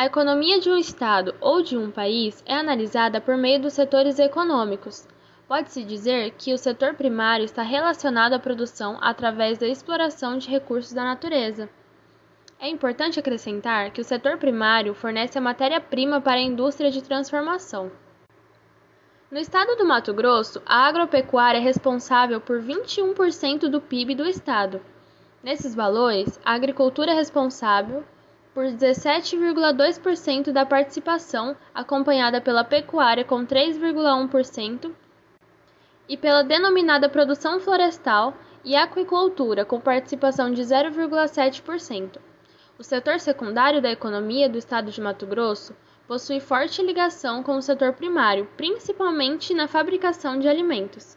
A economia de um Estado ou de um país é analisada por meio dos setores econômicos. Pode-se dizer que o setor primário está relacionado à produção através da exploração de recursos da natureza. É importante acrescentar que o setor primário fornece a matéria-prima para a indústria de transformação. No estado do Mato Grosso, a agropecuária é responsável por 21% do PIB do estado. Nesses valores, a agricultura é responsável por 17,2% da participação, acompanhada pela pecuária com 3,1% e pela denominada produção florestal e aquicultura com participação de 0,7%. O setor secundário da economia do estado de Mato Grosso possui forte ligação com o setor primário, principalmente na fabricação de alimentos.